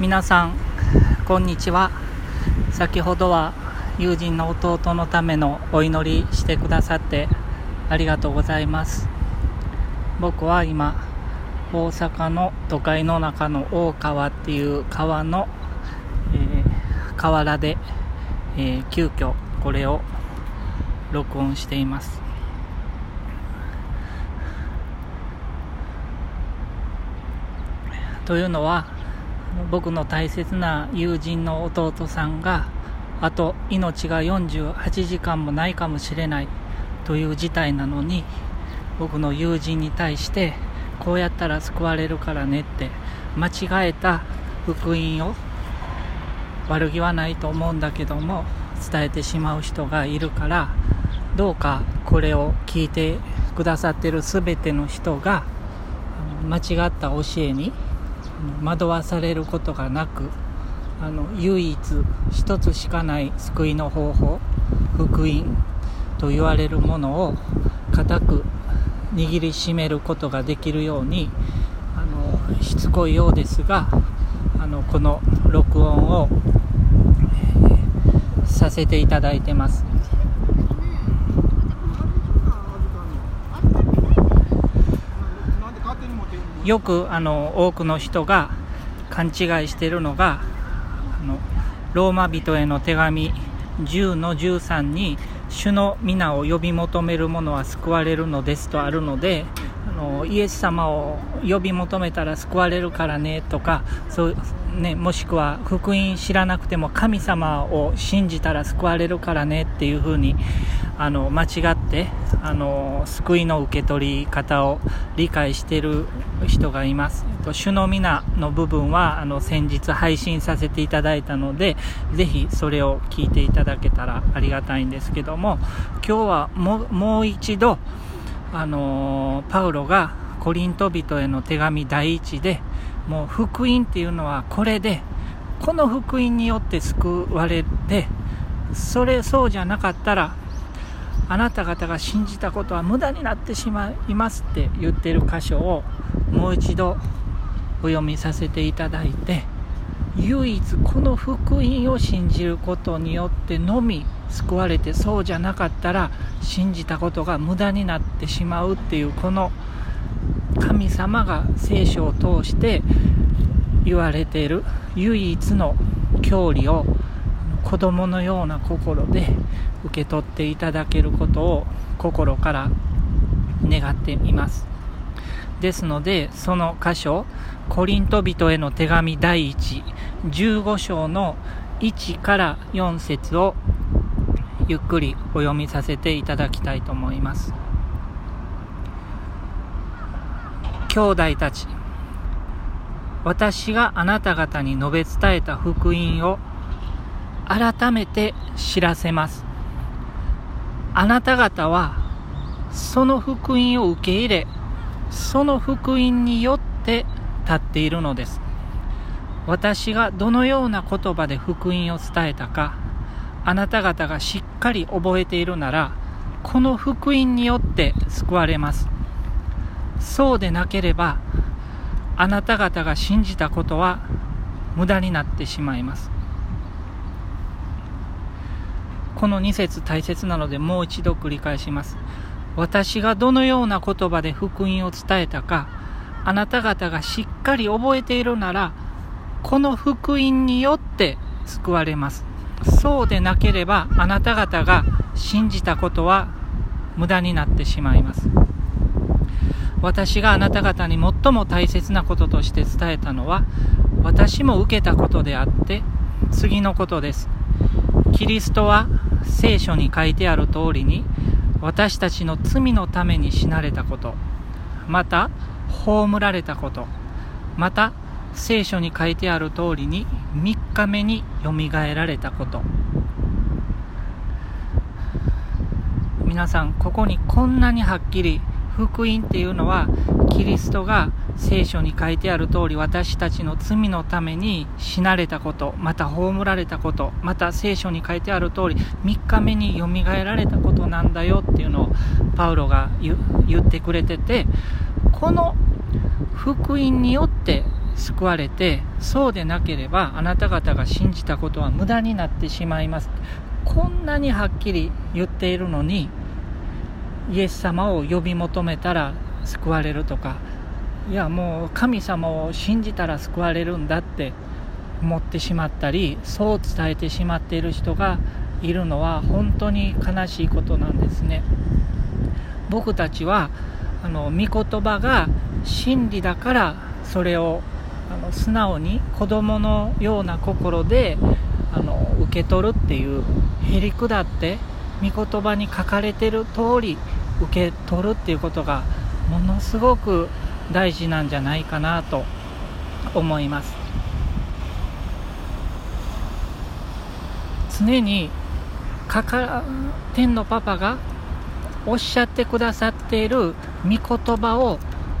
皆さんこんにちは。先ほどは友人の弟のためのお祈りしてくださってありがとうございます。僕は今大阪の都会の中の大川っていう川の、えー、河原で、えー、急遽これを録音しています。というのは僕の大切な友人の弟さんがあと命が48時間もないかもしれないという事態なのに僕の友人に対してこうやったら救われるからねって間違えた福音を悪気はないと思うんだけども伝えてしまう人がいるからどうかこれを聞いてくださってる全ての人が間違った教えに惑わされることがなくあの唯一一つしかない救いの方法福音と言われるものを固く握りしめることができるようにあのしつこいようですがあのこの録音を、させていただいてます。よくあの多くの人が勘違いしているのがあのローマ人への手紙10の13に主の皆を呼び求める者は救われるのですとあるのであのイエス様を呼び求めたら救われるからねとかそうね、もしくは福音知らなくても神様を信じたら救われるからねっていうふうにあの間違ってあの救いの受け取り方を理解している人がいます。主の皆の部分はあの先日配信させていただいたのでぜひそれを聞いていただけたらありがたいんですけども今日はもう一度あのパウロがコリント人への手紙第一でもう福音っていうのはこれでこの福音によって救われてそれそうじゃなかったらあなた方が信じたことは無駄になってしまいますって言ってる箇所をもう一度お読みさせていただいて唯一この福音を信じることによってのみ救われてそうじゃなかったら信じたことが無駄になってしまうっていうこの神様が聖書を通して言われている唯一の教理を子供のような心で受け取っていただけることを心から願っています。ですのでその箇所コリント人への手紙第115章の1から4節をゆっくりお読みさせていただきたいと思います。兄弟たち私があなた方に述べ伝えた福音を改めて知らせます。あなた方はその福音を受け入れその福音によって立っているのです。私がどのような言葉で福音を伝えたかあなた方がしっかり覚えているならこの福音によって救われます。そうでなければあなた方が信じたことは無駄になってしまいます。この2節大切なのでもう一度繰り返します。私がどのような言葉で福音を伝えたかあなた方がしっかり覚えているならこの福音によって救われます。そうでなければあなた方が信じたことは無駄になってしまいます。私があなた方に最も大切なこととして伝えたのは私も受けたことであって次のことです。キリストは聖書に書いてある通りに私たちの罪のために死なれたことまた葬られたことまた聖書に書いてある通りに3日目によみがえられたこと。皆さんここにこんなにはっきり福音っていうのはキリストが聖書に書いてある通り私たちの罪のために死なれたことまた葬られたことまた聖書に書いてある通り3日目によみがえられたことなんだよっていうのをパウロが言ってくれててこの福音によって救われてそうでなければあなた方が信じたことは無駄になってしまいます。こんなにはっきり言っているのにイエス様を呼び求めたら救われるとかいやもう神様を信じたら救われるんだって思ってしまったりそう伝えてしまっている人がいるのは本当に悲しいことなんですね。僕たちはあの御言葉が真理だからそれをあの素直に子供のような心であの受け取るっていうへりくだって御言葉に書かれてる通り受け取るっていうことがものすごく大事なんじゃないかなと思います。常にかか天のパパがおっしゃってくださっている御言葉を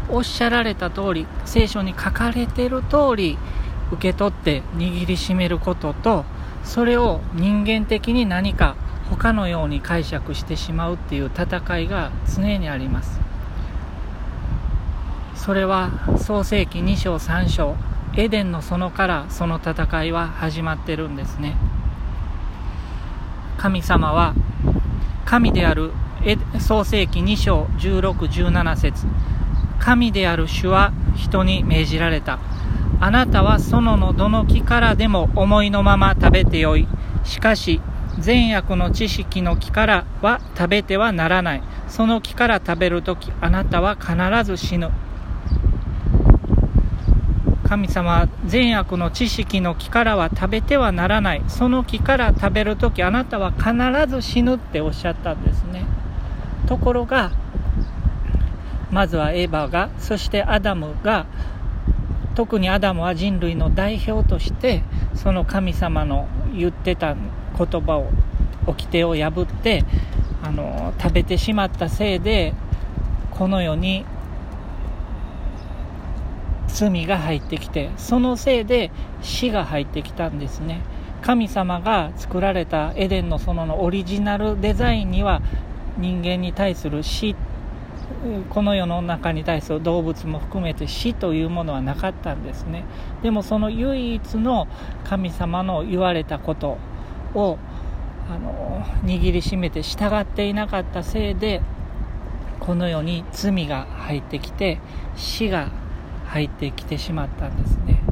おっしゃられた通り聖書に書かれている通り受け取って握りしめることとそれを人間的に何か他のように解釈してしまうっていう戦いが常にあります。それは創世紀2章3章エデンの園からその戦いは始まってるんですね。神様は神である創世紀2章1617節神である主は人に命じられた。あなたは園のどの木からでも思いのまま食べてよい。しかし善悪の知識の木からは食べてはならない。その木から食べるときあなたは必ず死ぬ。神様は善悪の知識の木からは食べてはならない。その木から食べるときあなたは必ず死ぬっておっしゃったんですね。ところがまずはエヴァがそしてアダムが特にアダムは人類の代表としてその神様の言ってた言葉を掟を破ってあの食べてしまったせいでこの世に罪が入ってきてそのせいで死が入ってきたんですね。神様が作られたエデンの園のオリジナルデザインには人間に対する死この世の中に対する動物も含めて死というものはなかったんですね。でもその唯一の神様の言われたことをあの握りしめて従っていなかったせいでこの世に罪が入ってきて死が入ってきてしまったんですね。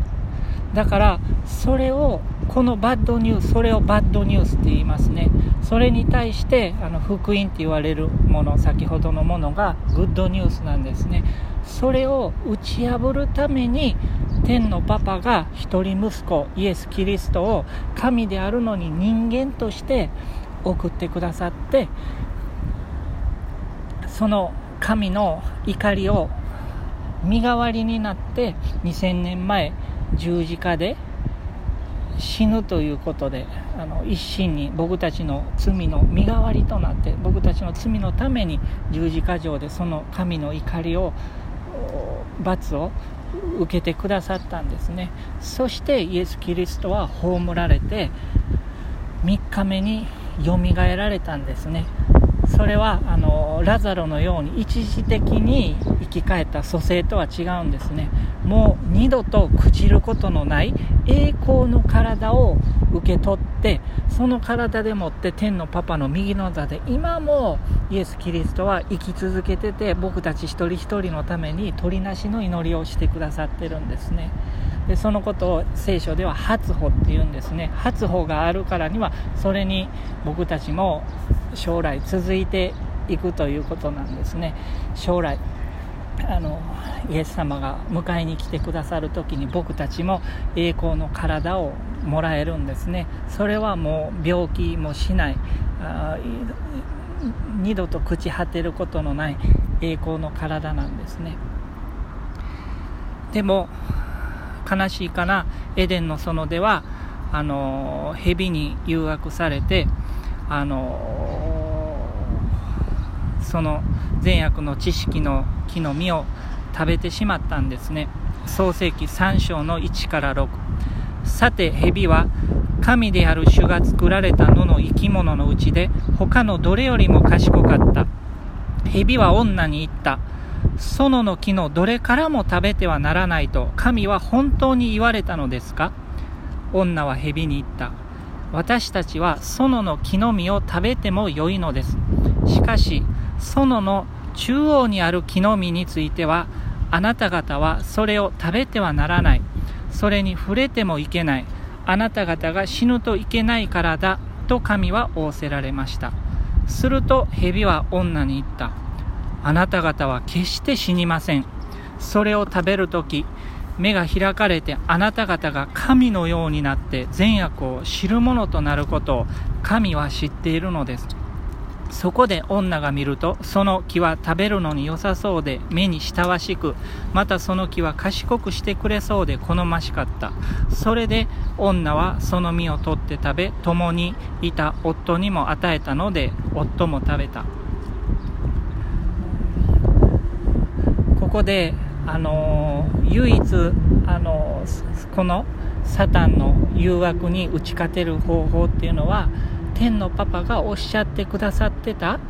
だからそれをこのバッドニュースそれをバッドニュースって言いますね。それに対してあの福音って言われるもの先ほどのものがグッドニュースなんですね。それを打ち破るために天のパパが一人息子イエス・キリストを神であるのに人間として送ってくださってその神の怒りを身代わりになって2000年前十字架で死ぬということであの一心に僕たちの罪の身代わりとなって僕たちの罪のために十字架上でその神の怒りを罰を受けてくださったんですね。そしてイエス・キリストは葬られて3日目によみがえられたんですね。それはあのラザロのように一時的に生き返った蘇生とは違うんですね。もう二度と朽ちることのない栄光の体を受け取ってその体でもって天のパパの右の座で今もイエス・キリストは生き続けてて僕たち一人一人のために鳥なしの祈りをしてくださってるんですね。でそのことを聖書では初歩っていうんですね。初歩があるからにはそれに僕たちも将来続いていくということなんですね。将来あのイエス様が迎えに来てくださる時に僕たちも栄光の体をもらえるんですね。それはもう病気もしない。二度と朽ち果てることのない栄光の体なんですね。でも悲しいかな。エデンの園ではあの蛇に誘惑されてあのその善悪の知識の木の実を食べてしまったんですね。創世紀3章の1から6さて蛇は神である主が作られた野の生き物のうちで他のどれよりも賢かった。蛇は女に言った。園の木のどれからも食べてはならないと神は本当に言われたのですか？女は蛇に言った。私たちは園の木の実を食べてもよいのです。しかし、園の中央にある木の実については、あなた方はそれを食べてはならない。それに触れてもいけない。あなた方が死ぬといけないからだ。と神は仰せられました。すると蛇は女に言った。あなた方は決して死にません。それを食べるとき、目が開かれてあなた方が神のようになって善悪を知るものとなることを神は知っているのです。そこで女が見ると、その木は食べるのに良さそうで、目に親しく、またその木は賢くしてくれそうで好ましかった。それで女はその実を取って食べ、共にいた夫にも与えたので、夫も食べた。ここで、あの唯一、あのこのサタンの誘惑に打ち勝てる方法っていうのは、天のパパがおっしゃってくださってた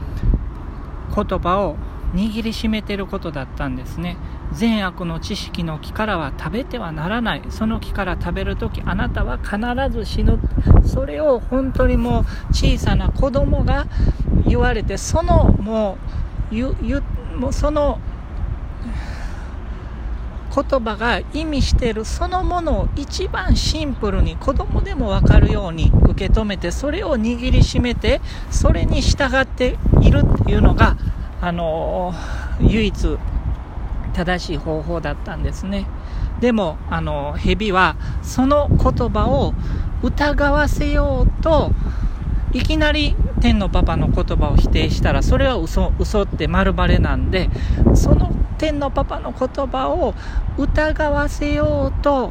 言葉を握りしめてることだったんですね。善悪の知識の木からは食べてはならない。その木から食べるときあなたは必ず死ぬ。それを本当にもう小さな子供が言われてそのもうゆゆもうその言葉が意味してるそのものを一番シンプルに子供でも分かるように受け止めてそれを握りしめてそれに従っているっていうのが、あの唯一正しい方法だったんですね。でもあの蛇はその言葉を疑わせようといきなり天のパパの言葉を否定したらそれは嘘嘘って丸バレなんでその天のパパの言葉を疑わせようと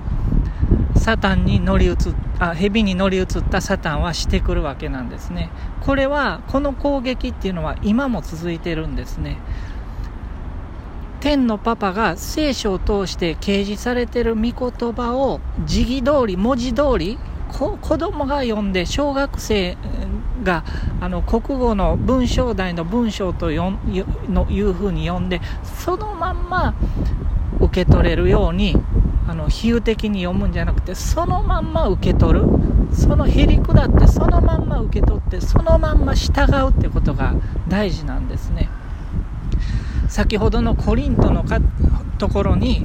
サタンに乗り移あ蛇に乗り移ったサタンはしてくるわけなんですね。これはこの攻撃っていうのは今も続いてるんですね。天のパパが聖書を通して掲示されてる御言葉を時期通り文字通り子供が読んで小学生があの国語の文章題の文章とよのいうふうに読んでそのまんま受け取れるようにあの比喩的に読むんじゃなくてそのまんま受け取る。そのへりくだってそのまんま受け取ってそのまんま従うってことが大事なんですね。先ほどのコリントのかところに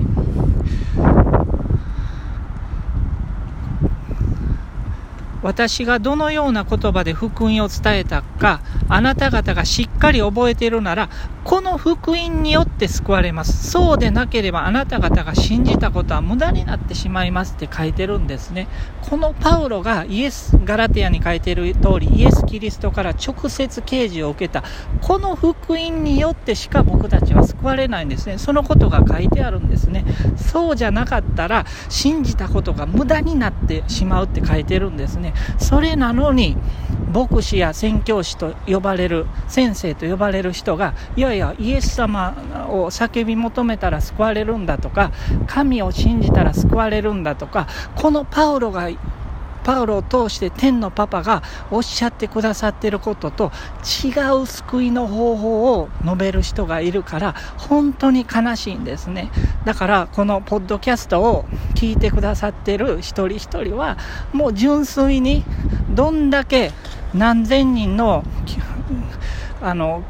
私がどのような言葉で福音を伝えたか、あなた方がしっかり覚えているなら、この福音によって救われます。そうでなければあなた方が信じたことは無駄になってしまいますって書いてるんですね。このパウロがイエス、ガラテアに書いてる通り、イエス・キリストから直接啓示を受けた、この福音によってしか僕たちは救われないんですね。そのことが書いてあるんですね。そうじゃなかったら、信じたことが無駄になってしまうって書いてるんですね。それなのに、牧師や宣教師と呼ばれる、先生と呼ばれる人が、いやいや、イエス様を叫び求めたら救われるんだとか、神を信じたら救われるんだとか、このパウロがパウロを通して天のパパがおっしゃってくださっていることと違う救いの方法を述べる人がいるから本当に悲しいんですね。だからこのポッドキャストを聞いてくださっている一人一人はもう純粋にどんだけ何千人のあの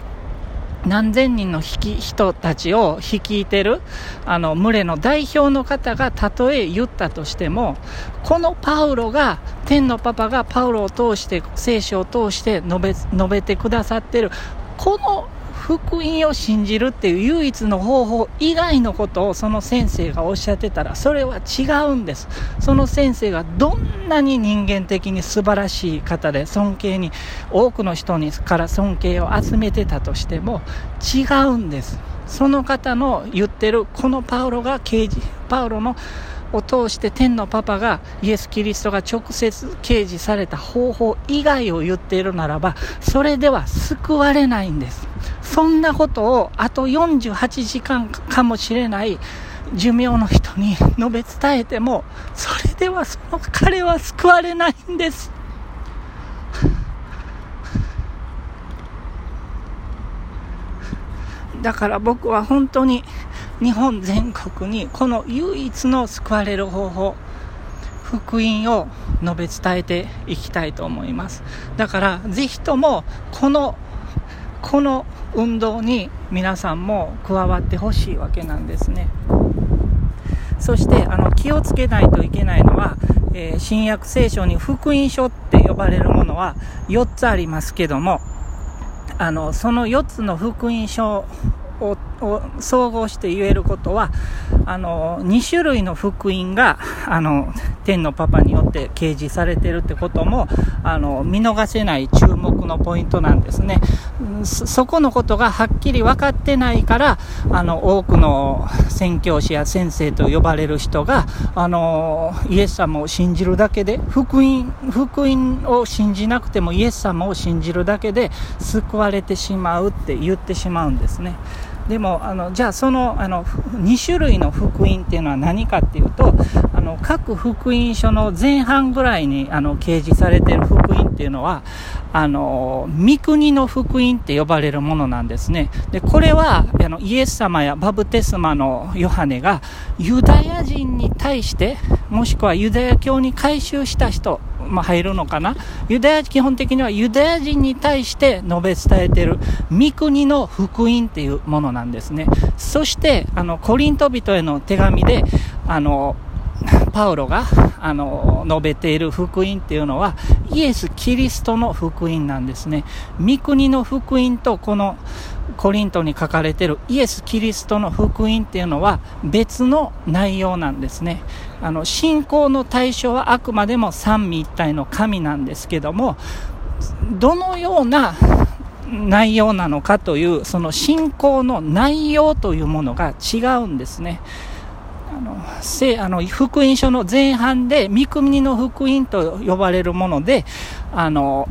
何千人の人たちを率いてるあの群れの代表の方がたとえ言ったとしてもこのパウロが天のパパがパウロを通して聖書を通して述べ述べてくださってるこの福音を信じるっていう唯一の方法以外のことをその先生がおっしゃってたらそれは違うんです。その先生がどんなに人間的に素晴らしい方で尊敬に多くの人にから尊敬を集めてたとしても違うんです。その方の言ってるこのパウロが刑事パウロのを通して天のパパがイエス・キリストが直接掲示された方法以外を言っているならばそれでは救われないんです。そんなことをあと48時間かもしれない寿命の人に述べ伝えてもそれではその彼は救われないんです。だから僕は本当に日本全国にこの唯一の救われる方法福音を述べ伝えていきたいと思います。だからぜひともこのこの運動に皆さんも加わってほしいわけなんですね。そしてあの気をつけないといけないのは、えー、新約聖書に福音書って呼ばれるものは4つありますけどもあのその4つの福音書を総合して言えることはあの2種類の福音があの天のパパによって掲示されてるってこともあの見逃せない注目のポイントなんですねそこのことがはっきり分かってないからあの多くの宣教師や先生と呼ばれる人があのイエス様を信じるだけで福音福音を信じなくてもイエス様を信じるだけで救われてしまうって言ってしまうんですね。でもあのじゃあそのあの2種類の福音っていうのは何かっていうとあの各福音書の前半ぐらいにあの掲示されている福音っていうのはあの御国の福音って呼ばれるものなんですね。でこれはあのイエス様やバブテスマのヨハネがユダヤ人に対してもしくはユダヤ教に改宗した人まあ、入るのかな？ユダヤ基本的にはユダヤ人に対して述べ伝えている御国の福音っていうものなんですねそしてあのコリント人への手紙であのパウロがあの述べている福音っていうのはイエス・キリストの福音なんですね。御国の福音とこのコリントに書かれているイエス・キリストの福音っていうのは別の内容なんですね。あの信仰の対象はあくまでも三位一体の神なんですけどもどのような内容なのかというその信仰の内容というものが違うんですね。あのせあの福音書の前半で御国の福音と呼ばれるものであの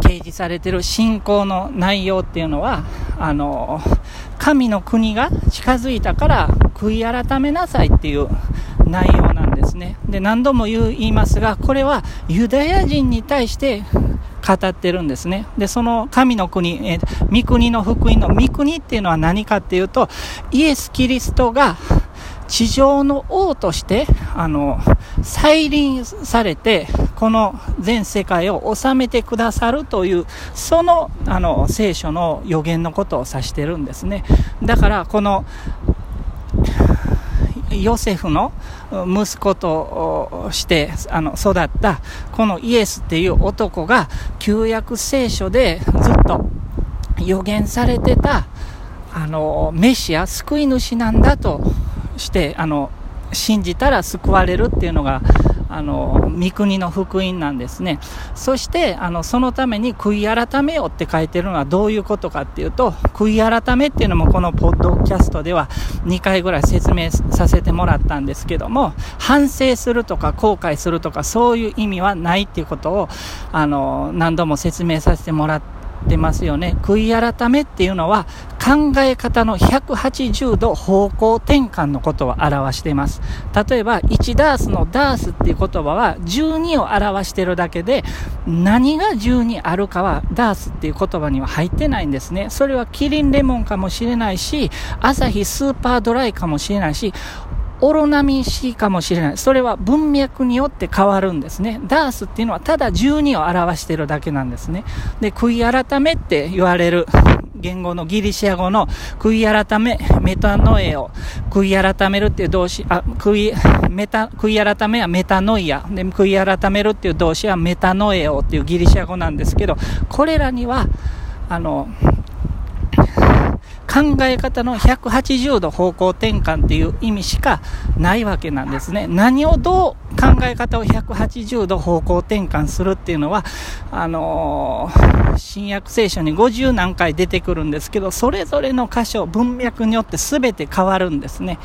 掲示されている信仰の内容っていうのはあの神の国が近づいたから悔い改めなさいっていう内容なんですねで何度も言いますがこれはユダヤ人に対して語ってるんですね。で、その神の国、えー、御国の福音の御国っていうのは何かっていうと、イエス・キリストが地上の王として、あの、再臨されて、この全世界を治めてくださるという、その、あの、聖書の予言のことを指してるんですね。だから、この、ヨセフの息子としてあの育ったこのイエスっていう男が旧約聖書でずっと予言されてたあのメシア救い主なんだとしてあの信じたら救われるっていうのがあの御国の福音なんですね。そしてあのそのために悔い改めよって書いてるのはどういうことかっていうと悔い改めっていうのもこのポッドキャストでは2回ぐらい説明させてもらったんですけども反省するとか後悔するとかそういう意味はないっていうことをあの何度も説明させてもらってってますよね。悔い改めっていうのは考え方の180度方向転換のことを表しています。例えば、1ダースのダースっていう言葉は12を表してるだけで、何が12あるかはダースっていう言葉には入ってないんですね。それはキリンレモンかもしれないし、アサヒスーパードライかもしれないし、オロナミン C かもしれない。それは文脈によって変わるんですね。ダースっていうのはただ12を表してるだけなんですね。で、悔い改めって言われる言語のギリシア語の悔い改め、メタノエを、悔い改めるっていう動詞、あ、悔い、メタ、悔い改めはメタノイア。で、悔い改めるっていう動詞はメタノエオっていうギリシア語なんですけど、これらには、あの、考え方の180度方向転換っていう意味しかないわけなんですね。何をどう考え方を180度方向転換するっていうのは、あのー、新約聖書に50何回出てくるんですけど、それぞれの箇所、文脈によって全て変わるんですね。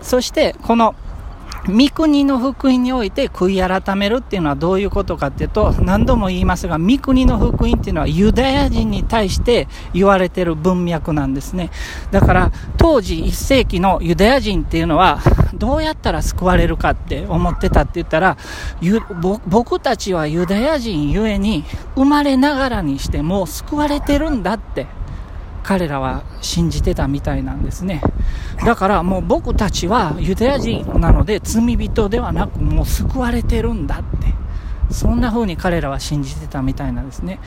そして、この御国の福音において悔い改めるっていうのはどういうことかっていうと、何度も言いますが、御国の福音っていうのはユダヤ人に対して言われてる文脈なんですね。だから、当時1世紀のユダヤ人っていうのは、どうやったら救われるかって思ってたって言ったら、僕たちはユダヤ人ゆえに、生まれながらにしても救われてるんだって彼らは信じてたみたいなんですね。だからもう僕たちはユダヤ人なので罪人ではなくもう救われてるんだって。そんな風に彼らは信じてたみたいなんですね。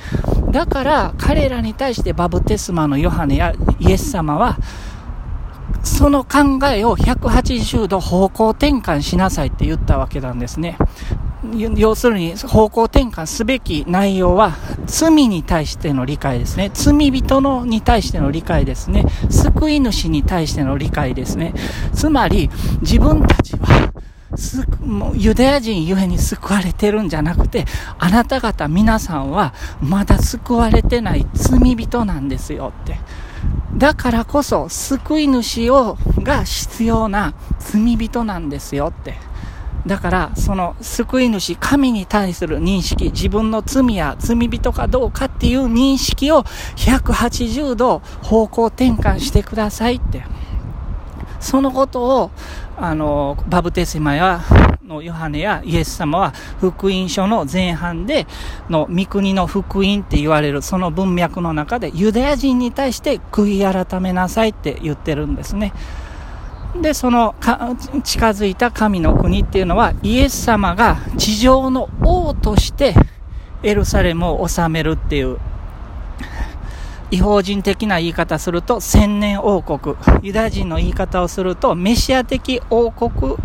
だから彼らに対してバブテスマのヨハネやイエス様はその考えを180度方向転換しなさいって言ったわけなんですね。要するに方向転換すべき内容は罪に対しての理解ですね。罪人のに対しての理解ですね。救い主に対しての理解ですね。つまり自分たちはもうユダヤ人ゆえに救われてるんじゃなくて、あなた方皆さんはまだ救われてない罪人なんですよって。だからこそ救い主をが必要な罪人なんですよって。だから、その救い主、神に対する認識、自分の罪や罪人かどうかっていう認識を180度方向転換してくださいって。そのことを、あの、バブテスマや、のヨハネやイエス様は福音書の前半での御国の福音って言われるその文脈の中でユダヤ人に対して悔い改めなさいって言ってるんですね。で、その近づいた神の国っていうのはイエス様が地上の王としてエルサレムを治めるっていう違法人的な言い方すると千年王国ユダヤ人の言い方をするとメシア的王国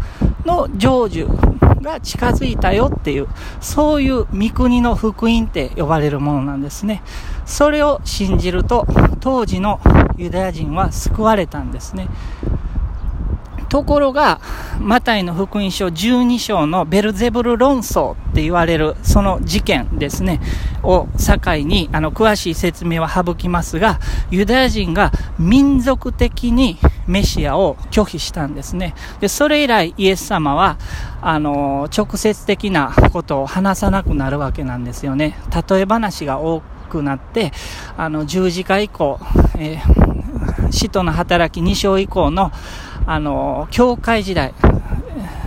の成就が近づいたよっていうそういう御国の福音って呼ばれるものなんですね。それを信じると当時のユダヤ人は救われたんですね。ところが、マタイの福音書12章のベルゼブル論争って言われるその事件ですね、を境に、あの、詳しい説明は省きますが、ユダヤ人が民族的にメシアを拒否したんですね。で、それ以来イエス様は、あの、直接的なことを話さなくなるわけなんですよね。例え話が多くなって、あの、十字架以降、えー、使徒の働き2章以降の、あの、教会時代、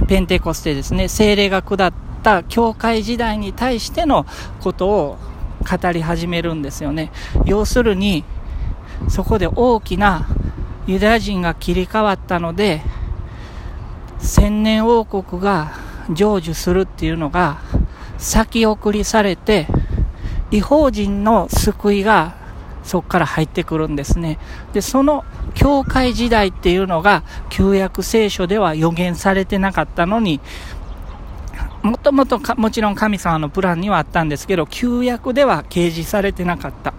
ペンテコステですね、精霊が下った教会時代に対してのことを語り始めるんですよね。要するに、そこで大きなユダヤ人が切り替わったので、千年王国が成就するっていうのが先送りされて、違法人の救いがそこから入ってくるんですね。で、その教会時代っていうのが旧約聖書では予言されてなかったのに、もともともちろん神様のプランにはあったんですけど、旧約では掲示されてなかった。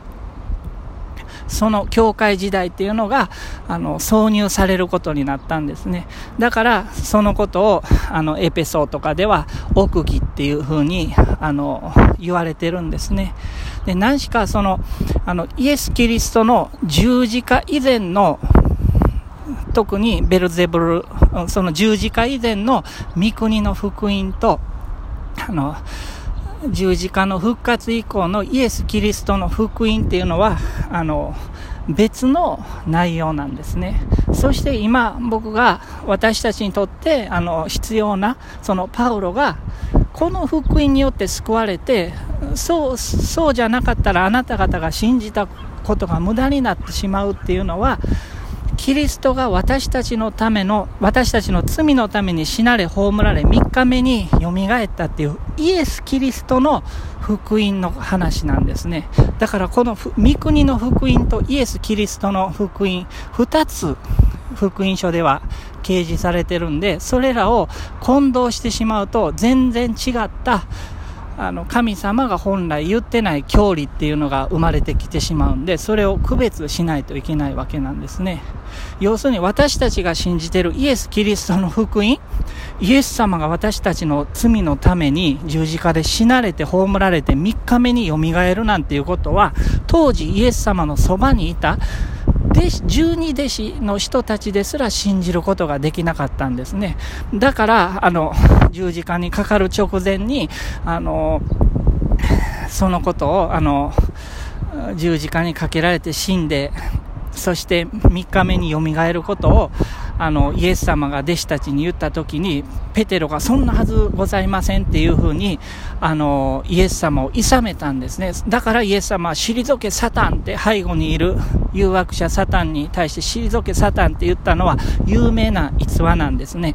その教会時代っていうのが、あの、挿入されることになったんですね。だから、そのことを、あの、エペソーとかでは、奥義っていうふうに、あの、言われてるんですね。で、何しかその、あの、イエス・キリストの十字架以前の、特にベルゼブル、その十字架以前の御国の福音と、あの、十字架の復活以降のイエス・キリストの福音っていうのは、あの、別の内容なんですね。そして今僕が私たちにとってあの必要なそのパウロがこの福音によって救われてそうそうじゃなかったらあなた方が信じたことが無駄になってしまうっていうのはキリストが私たちのための私たちの罪のために死なれ葬られ3日目によみがえったっていうイエス・キリストの福音の話なんですね。だからこの御国の福音とイエス・キリストの福音2つ福音書では掲示されてるんでそれらを混同してしまうと全然違ったあの神様が本来言ってない教理っていうのが生まれてきてしまうんでそれを区別しないといけないわけなんですね。要するに私たちが信じてるイエス・キリストの福音イエス様が私たちの罪のために十字架で死なれて葬られて3日目によみがえるなんていうことは当時イエス様のそばにいた弟子、十二弟子の人たちですら信じることができなかったんですね。だから、あの、十字架にかかる直前に、あの、そのことを、あの、十字架にかけられて死んで、そして3日目によみがえることを、あの、イエス様が弟子たちに言った時に、ペテロがそんなはずございませんっていうふうに、あの、イエス様を諌めたんですね。だからイエス様は退けサタンって背後にいる誘惑者サタンに対して退けサタンって言ったのは有名な逸話なんですね。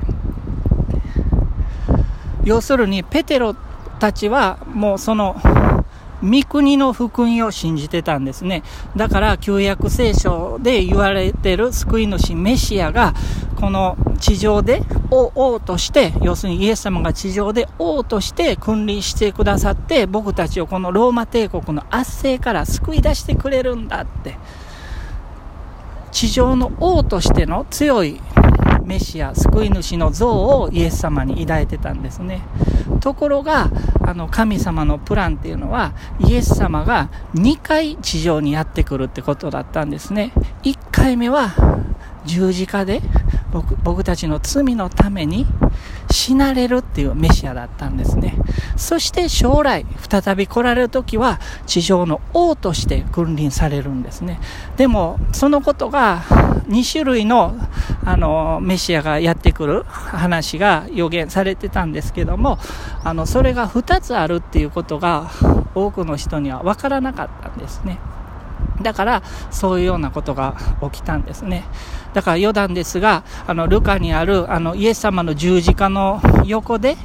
要するに、ペテロたちはもうその、御国の福音を信じてたんですね。だから旧約聖書で言われてる救い主メシアがこの地上で王として、要するにイエス様が地上で王として君臨してくださって僕たちをこのローマ帝国の圧政から救い出してくれるんだって。地上の王としての強いメシア、救い主の像をイエス様に抱いてたんですね。ところが、あの、神様のプランっていうのは、イエス様が2回地上にやってくるってことだったんですね。1回目は十字架で僕僕たちの罪のために死なれるっていうメシアだったんですね。そして将来、再び来られる時は地上の王として君臨されるんですね。でも、そのことが2種類のあのメシアがやってくる話が予言されてたんですけども、あのそれが2つあるっていうことが多くの人には分からなかったんですね。だから、そういうようなことが起きたんですね。だから余談ですが、あの、ルカにある、あの、イエス様の十字架の横で、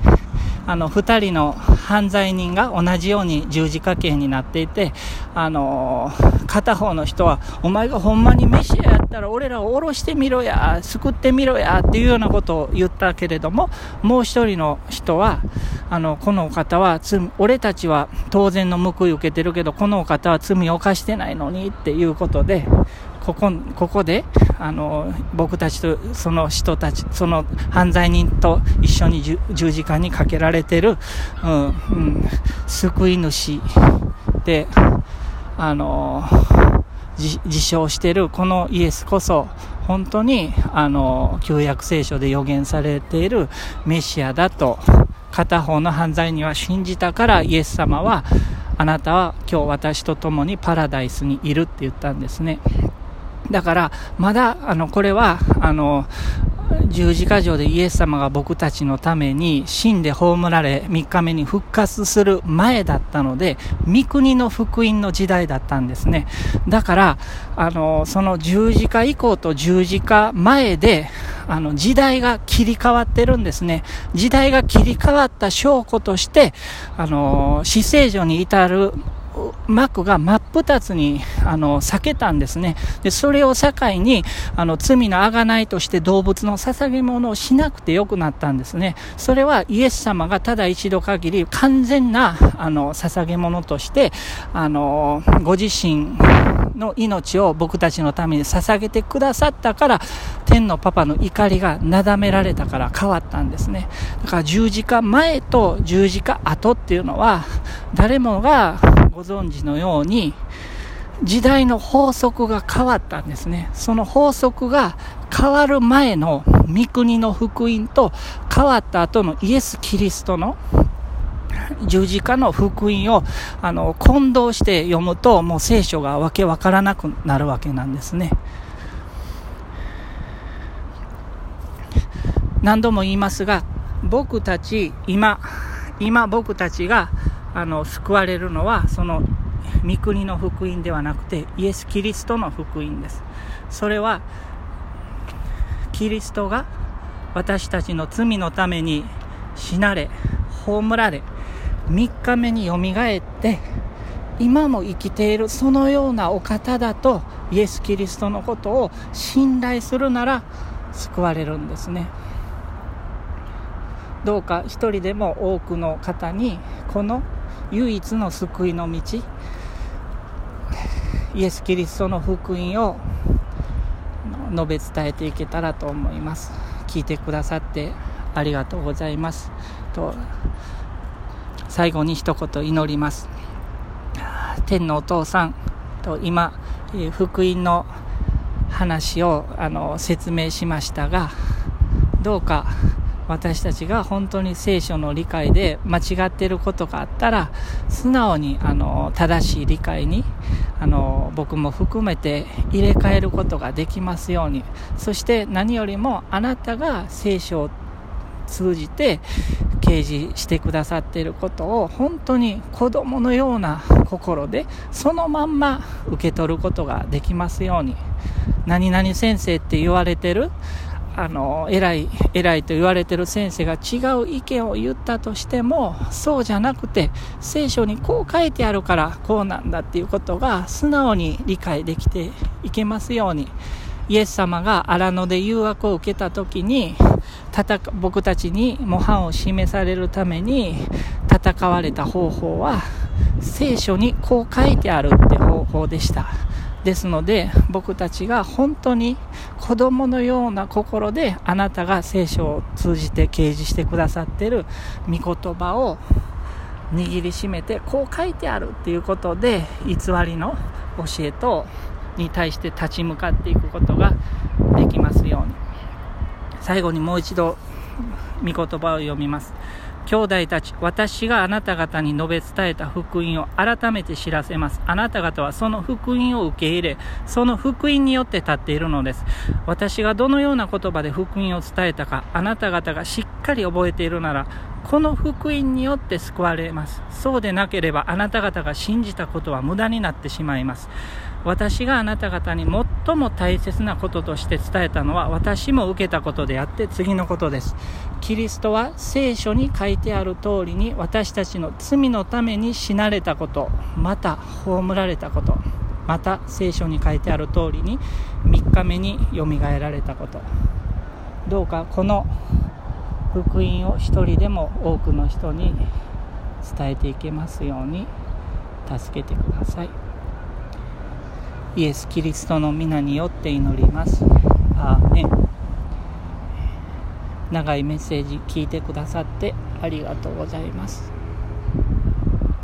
あの、二人の犯罪人が同じように十字架刑になっていて、あの片方の人は、お前がほんまにメシアやったら俺らを下ろしてみろや、救ってみろや、っていうようなことを言ったけれども、もう一人の人は、あの、このお方は罪、俺たちは当然の報い受けてるけど、このお方は罪を犯してないのにっていうことで、ここ、ここで、あの、僕たちとその人たち、その犯罪人と一緒に十字架にかけられてる、うん、うん、救い主で、あの、自称してるこのイエスこそ、本当に、あの、旧約聖書で予言されているメシアだと、片方の犯罪には信じたからイエス様は、あなたは今日私と共にパラダイスにいるって言ったんですね。だから、まだ、あの、これは、あの、十字架上でイエス様が僕たちのために死んで葬られ3日目に復活する前だったので、御国の福音の時代だったんですね。だから、あの、その十字架以降と十字架前で、あの、時代が切り替わってるんですね。時代が切り替わった証拠として、あの、死聖所に至る幕が真っ二つに、あの、避けたんですね。で、それを境に、あの、罪の贖いとして動物の捧げ物をしなくてよくなったんですね。それはイエス様がただ一度限り完全な、あの、捧げ物として、あの、ご自身の命を僕たちのために捧げてくださったから、天のパパの怒りがなだめられたから変わったんですね。だから十字架前と十字架後っていうのは、誰もがご存知のように、時代の法則が変わったんですね。その法則が変わる前の御国の福音と変わった後のイエス・キリストの十字架の福音をあの混同して読むともう聖書がわけわからなくなるわけなんですね。何度も言いますが僕たち今今僕たちがあの、救われるのは、その、御国の福音ではなくて、イエス・キリストの福音です。それは、キリストが私たちの罪のために死なれ、葬られ、3日目によみがえって、今も生きているそのようなお方だとイエス・キリストのことを信頼するなら救われるんですね。どうか一人でも多くの方にこの唯一の救いの道。イエス・キリストの福音を述べ伝えていけたらと思います。聞いてくださってありがとうございます。と最後に一言祈ります。天のお父さんと今福音の話をあの説明しましたがどうか私たちが本当に聖書の理解で間違っていることがあったら素直にあの正しい理解にあの僕も含めて入れ替えることができますように。そして何よりもあなたが聖書を通じて掲示してくださっていることを本当に子供のような心でそのまんま受け取ることができますように。何々先生って言われてるあの、偉い、偉いと言われてる先生が違う意見を言ったとしても、そうじゃなくて、聖書にこう書いてあるからこうなんだっていうことが素直に理解できていけますように、イエス様が荒野で誘惑を受けた時に、戦僕たちに模範を示されるために戦われた方法は、聖書にこう書いてあるって方法でした。ですので僕たちが本当に子供のような心であなたが聖書を通じて掲示してくださっている御言葉を握りしめてこう書いてあるっていうことで偽りの教えとに対して立ち向かっていくことができますように。最後にもう一度御言葉を読みます。兄弟たち、私があなた方に述べ伝えた福音を改めて知らせます。あなた方はその福音を受け入れ、その福音によって立っているのです。私がどのような言葉で福音を伝えたか、あなた方がしっかり覚えているなら、この福音によって救われます。そうでなければあなた方が信じたことは無駄になってしまいます。私があなた方に最も大切なこととして伝えたのは私も受けたことであって次のことです。キリストは聖書に書いてある通りに私たちの罪のために死なれたこと、また葬られたこと、また聖書に書いてある通りに3日目によみがえられたこと。どうかこの福音を一人でも多くの人に伝えていけますように助けてください。イエス・キリストの皆によって祈ります。アーメン長いメッセージ聞いてくださってありがとうございます。